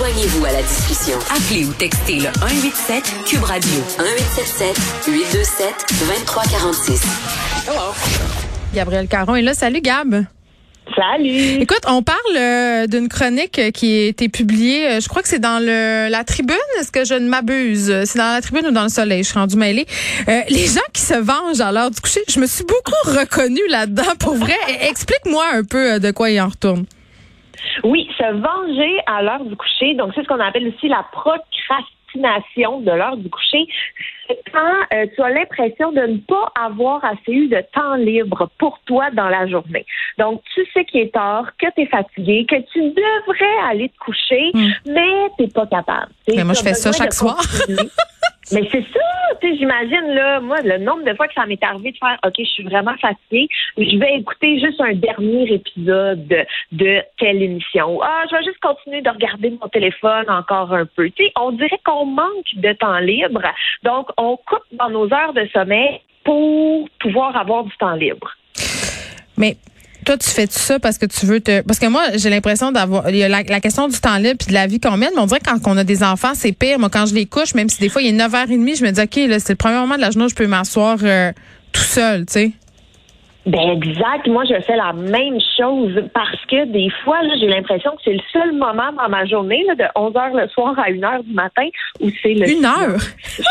Joignez-vous à la discussion. Appelez ou textez le 187 Cube Radio 1877 827 2346. Hello. Gabriel Caron est là. Salut Gab. Salut. Écoute, on parle euh, d'une chronique qui a été publiée, euh, je crois que c'est dans le la tribune, est-ce que je ne m'abuse? C'est dans la tribune ou dans le soleil, je suis rendue mêlée. Euh, les gens qui se vengent à l'heure du coucher, je me suis beaucoup reconnue là-dedans, pour vrai. Explique-moi un peu de quoi il en retourne. Oui, se venger à l'heure du coucher, donc c'est ce qu'on appelle aussi la procrastination de l'heure du coucher quand euh, tu as l'impression de ne pas avoir assez eu de temps libre pour toi dans la journée. Donc, tu sais qu'il est tard, que tu es fatigué, que tu devrais aller te coucher, hmm. mais tu n'es pas capable. Mais moi, je fais ça chaque soir. Mais c'est ça, tu sais, j'imagine, là, moi, le nombre de fois que ça m'est arrivé de faire, OK, je suis vraiment fatiguée, je vais écouter juste un dernier épisode de, telle émission. Ah, je vais juste continuer de regarder mon téléphone encore un peu. Tu sais, on dirait qu'on manque de temps libre. Donc, on coupe dans nos heures de sommeil pour pouvoir avoir du temps libre. Mais toi, tu fais tout ça parce que tu veux te. Parce que moi, j'ai l'impression d'avoir. Il y a la, question du temps libre puis de la vie qu'on mène, mais on dirait que quand on a des enfants, c'est pire. Moi, quand je les couche, même si des fois il est 9h30, je me dis, OK, là, c'est le premier moment de la journée où je peux m'asseoir euh, tout seul, tu sais. Ben exact. Moi, je fais la même chose parce que des fois, j'ai l'impression que c'est le seul moment dans ma journée, de 11 heures le soir à 1 h du matin, où c'est le une heure?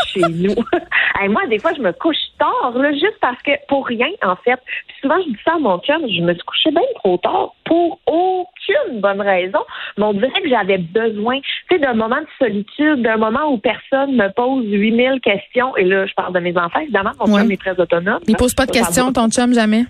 chez nous. Et moi, des fois, je me couche tard, là, juste parce que pour rien, en fait. Puis souvent, je dis ça à mon chum, je me suis couchée bien trop tard pour aucune bonne raison. Mais on dirait que j'avais besoin, d'un moment de solitude, d'un moment où personne me pose 8000 questions. Et là, je parle de mes enfants, évidemment. Mon chum est très autonome. Il pose pas de questions, ton chum, jamais?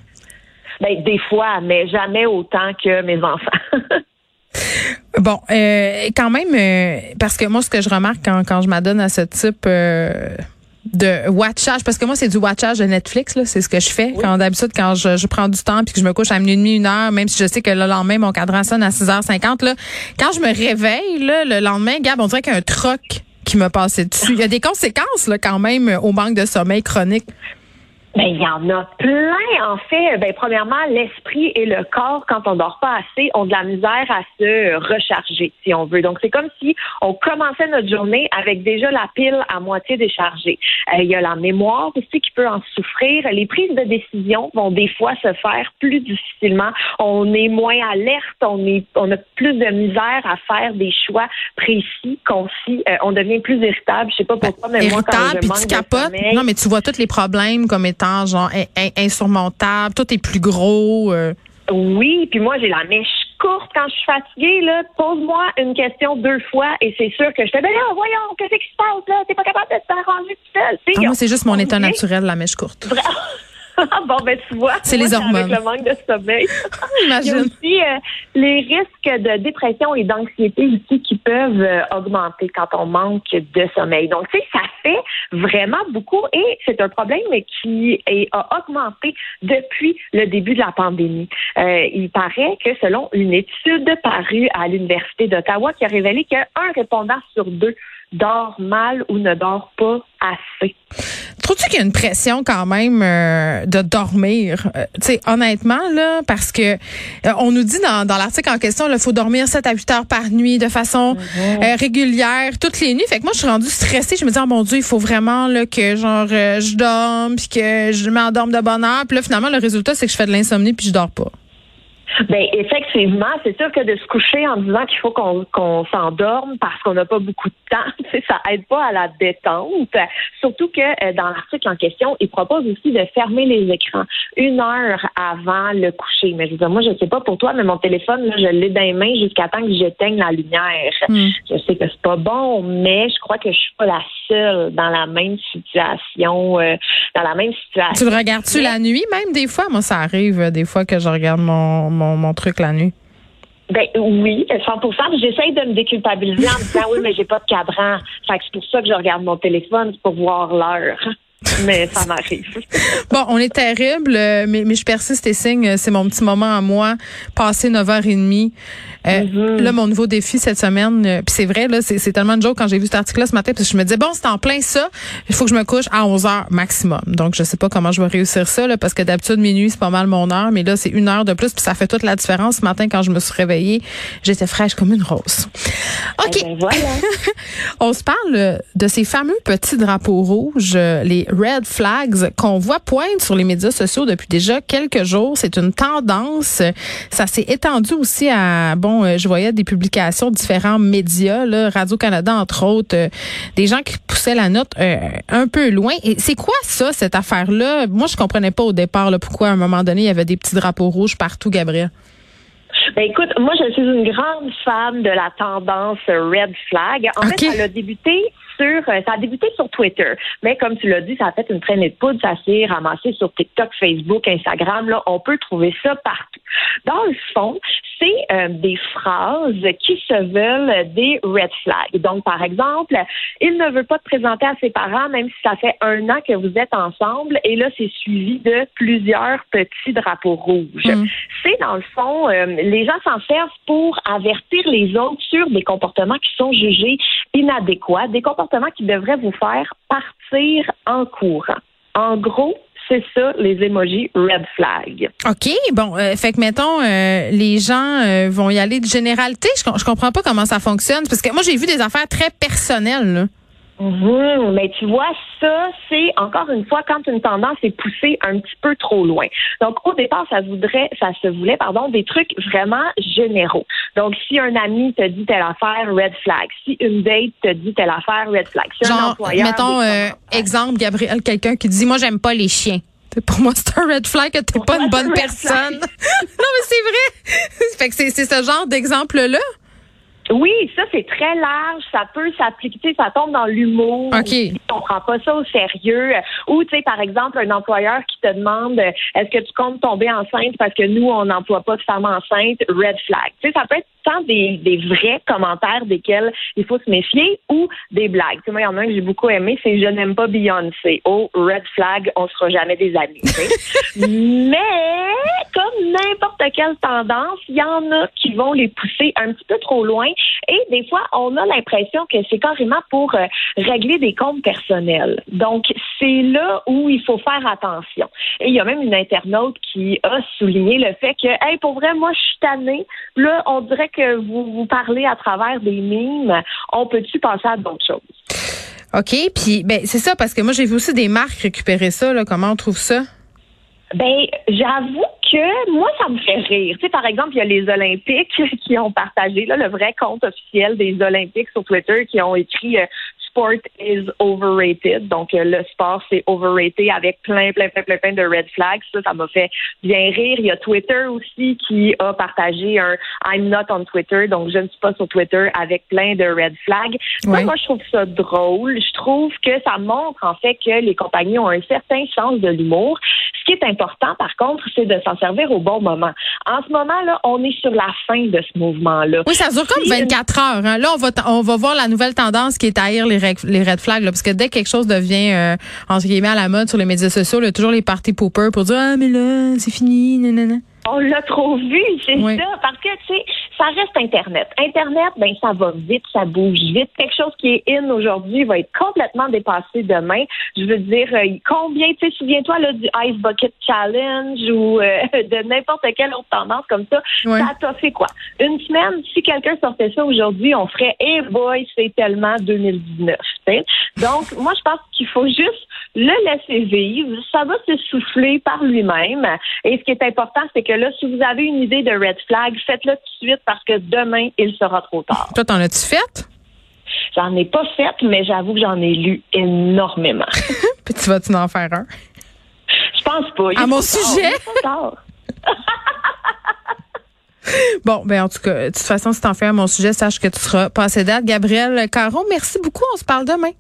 Ben, des fois, mais jamais autant que mes enfants. bon, euh, quand même, euh, parce que moi, ce que je remarque quand, quand je m'adonne à ce type euh, de watchage, parce que moi, c'est du watchage de Netflix, là, c'est ce que je fais. Quand d'habitude, quand je, je, prends du temps puis que je me couche à minuit et demi, une heure, même si je sais que le lendemain, mon cadran sonne à 6h50, là, quand je me réveille, là, le lendemain, Gab, on dirait qu'il y a un troc qui me passait dessus. Il y a des conséquences, là, quand même, au manque de sommeil chronique. Ben, il y en a plein, en fait. Ben, premièrement, l'esprit et le corps, quand on dort pas assez, ont de la misère à se recharger, si on veut. Donc, c'est comme si on commençait notre journée avec déjà la pile à moitié déchargée. Euh, il y a la mémoire aussi qui peut en souffrir. Les prises de décision vont des fois se faire plus difficilement. On est moins alerte, on est, on a plus de misère à faire des choix précis, concis. Euh, on devient plus irritable. Je sais pas pourquoi, mais moi, quand je manque tu capotes. non, mais tu vois tous les problèmes comme genre insurmontable, tout est plus gros. Euh. Oui, puis moi j'ai la mèche courte quand je suis fatiguée là. Pose-moi une question deux fois et c'est sûr que je te dis là, voyons, qu'est-ce qui se passe là? T'es pas capable de te faire ranger tout seul. Ah, moi c'est juste mon état naturel la mèche courte. bon, ben, tu vois. C'est les hormones. Avec le manque de sommeil. Il y a aussi euh, les risques de dépression et d'anxiété aussi qui peuvent euh, augmenter quand on manque de sommeil. Donc, tu sais, ça fait vraiment beaucoup et c'est un problème qui est, a augmenté depuis le début de la pandémie. Euh, il paraît que selon une étude parue à l'Université d'Ottawa qui a révélé qu'un répondant sur deux dort mal ou ne dort pas assez. Trouves-tu qu'il y a une pression quand même euh, de dormir? Euh, tu sais, honnêtement, là, parce que euh, on nous dit dans, dans l'article en question, il faut dormir 7 à 8 heures par nuit de façon mhm. régulière, toutes les nuits. Fait que moi, je suis rendue stressée. Je me dis, oh mon Dieu, il faut vraiment là, que genre je dorme, puis que je m'endorme de bonne heure. Puis là, finalement, le résultat, c'est que je fais de l'insomnie, puis je dors pas. Ben effectivement, c'est sûr que de se coucher en disant qu'il faut qu'on s'endorme parce qu'on n'a pas beaucoup de temps, ça aide pas à la détente. Surtout que euh, dans l'article en question, il propose aussi de fermer les écrans une heure avant le coucher. Mais je veux dire, moi, je sais pas pour toi, mais mon téléphone, là, je l'ai dans les mains jusqu'à temps que j'éteigne la lumière. Hmm. Je sais que c'est pas bon, mais je crois que je suis pas la seule dans la même situation. Euh, dans la même situation. Tu le regardes-tu la nuit même des fois? Moi, ça arrive euh, des fois que je regarde mon mon, truc la nuit? Ben oui, 100% J'essaye de me déculpabiliser en me disant oui, mais j'ai pas de cadran. Fait que c'est pour ça que je regarde mon téléphone pour voir l'heure. Mais ça m'arrive. bon, on est terrible, euh, mais, mais je persiste et signe. C'est mon petit moment à moi, passer 9h30. Euh, mm-hmm. Là, mon nouveau défi cette semaine, euh, puis c'est vrai, là, c'est tellement de joke quand j'ai vu cet article-là ce matin, parce que je me disais, bon, c'est en plein ça, il faut que je me couche à 11 h maximum. Donc, je sais pas comment je vais réussir ça, là, parce que d'habitude, minuit, c'est pas mal mon heure, mais là, c'est une heure de plus, puis ça fait toute la différence. Ce matin, quand je me suis réveillée, j'étais fraîche comme une rose. OK. Eh ben, voilà. On se parle de ces fameux petits drapeaux rouges, les red flags, qu'on voit poindre sur les médias sociaux depuis déjà quelques jours. C'est une tendance. Ça s'est étendu aussi à, bon, je voyais des publications de différents médias, là, Radio-Canada, entre autres, des gens qui poussaient la note euh, un peu loin. Et c'est quoi ça, cette affaire-là? Moi, je comprenais pas au départ là, pourquoi à un moment donné, il y avait des petits drapeaux rouges partout, Gabriel. Ben écoute, moi je suis une grande fan de la tendance red flag. En fait, elle a débuté sur, euh, ça a débuté sur Twitter, mais comme tu l'as dit, ça a fait une traînée de poudre, ça s'est ramassé sur TikTok, Facebook, Instagram. Là, on peut trouver ça partout. Dans le fond, c'est euh, des phrases qui se veulent des red flags. Donc, par exemple, il ne veut pas te présenter à ses parents, même si ça fait un an que vous êtes ensemble, et là, c'est suivi de plusieurs petits drapeaux rouges. Mm. C'est dans le fond, euh, les gens s'en servent pour avertir les autres sur des comportements qui sont jugés inadéquats, des comportements qui devraient vous faire partir en courant. En gros, c'est ça, les emojis red flag. OK, bon, euh, fait que mettons, euh, les gens euh, vont y aller de généralité. Je, je comprends pas comment ça fonctionne parce que moi j'ai vu des affaires très personnelles. Mmh, mais tu vois, ça, c'est encore une fois quand une tendance est poussée un petit peu trop loin. Donc, au départ, ça voudrait, ça se voulait, pardon, des trucs vraiment généraux. Donc, si un ami te dit telle affaire, red flag. Si une date te dit telle affaire, red flag. Si Genre, mettons, euh, exemple, Gabriel, quelqu'un qui dit, moi, j'aime pas les chiens. Pour moi, c'est un red flag que t'es pas une bonne personne. non, mais c'est vrai. fait que c'est ce genre d'exemple-là. Oui, ça c'est très large, ça peut s'appliquer, ça tombe dans l'humour. OK. On prend pas ça au sérieux. Ou tu sais par exemple un employeur qui te demande est-ce que tu comptes tomber enceinte parce que nous on n'emploie pas de femmes enceintes, red flag. Tu sais ça peut être tant des, des vrais commentaires desquels il faut se méfier ou des blagues. Tu sais, moi il y en a un que j'ai beaucoup aimé, c'est je n'aime pas Beyoncé. Oh red flag, on sera jamais des amis. Mais comme n'importe quelle tendance, il y en a qui vont les pousser un petit peu trop loin et des fois, on a l'impression que c'est carrément pour euh, régler des comptes personnels. Donc, c'est là où il faut faire attention. Et il y a même une internaute qui a souligné le fait que, hey, pour vrai, moi, je suis tannée. Là, on dirait que vous vous parlez à travers des mimes. On peut-tu passer à d'autres choses? OK. Puis, ben, c'est ça, parce que moi, j'ai vu aussi des marques récupérer ça. Là. Comment on trouve ça? Ben, j'avoue que moi, ça me fait rire. Tu sais, par exemple, il y a les Olympiques qui ont partagé là, le vrai compte officiel des Olympiques sur Twitter qui ont écrit euh, sport is overrated. Donc, euh, le sport, c'est overrated avec plein, plein, plein, plein, plein de red flags. Ça, ça m'a fait bien rire. Il y a Twitter aussi qui a partagé un I'm not on Twitter, donc je ne suis pas sur Twitter avec plein de red flags. moi, je trouve ça drôle. Je trouve que ça montre, en fait, que les compagnies ont un certain sens de l'humour. Ce qui est important, par contre, c'est de s'en servir au bon moment. En ce moment, là, on est sur la fin de ce mouvement-là. Oui, ça dure comme 24 heures. Hein. Là, on va, on va voir la nouvelle tendance qui est à les les red flags, là, parce que dès que quelque chose devient, euh, entre guillemets, à la mode sur les médias sociaux, il y a toujours les parties poopers pour dire, ah, mais là, c'est fini, nanana. On l'a trop vu, c'est ça. Parce que, tu sais, ça reste Internet. Internet, ben, ça va vite, ça bouge vite. Quelque chose qui est in aujourd'hui va être complètement dépassé demain. Je veux dire, euh, combien, tu sais, souviens-toi, là, du Ice Bucket Challenge ou euh, de n'importe quelle autre tendance comme ça. Ça t'a fait quoi? Une semaine, si quelqu'un sortait ça aujourd'hui, on ferait, hey boy, c'est tellement 2019. Donc, moi, je pense qu'il faut juste le laisser vivre. Ça va se souffler par lui-même. Et ce qui est important, c'est que là, si vous avez une idée de red flag, faites-le tout de suite parce que demain, il sera trop tard. Toi, t'en as-tu fait? J'en ai pas fait, mais j'avoue que j'en ai lu énormément. Puis tu vas-tu en faire un? Je pense pas. à mon sujet? Bon, ben en tout cas, de toute façon, si t'en fais à mon sujet, sache que tu seras passé date. Gabriel Caron, merci beaucoup. On se parle demain.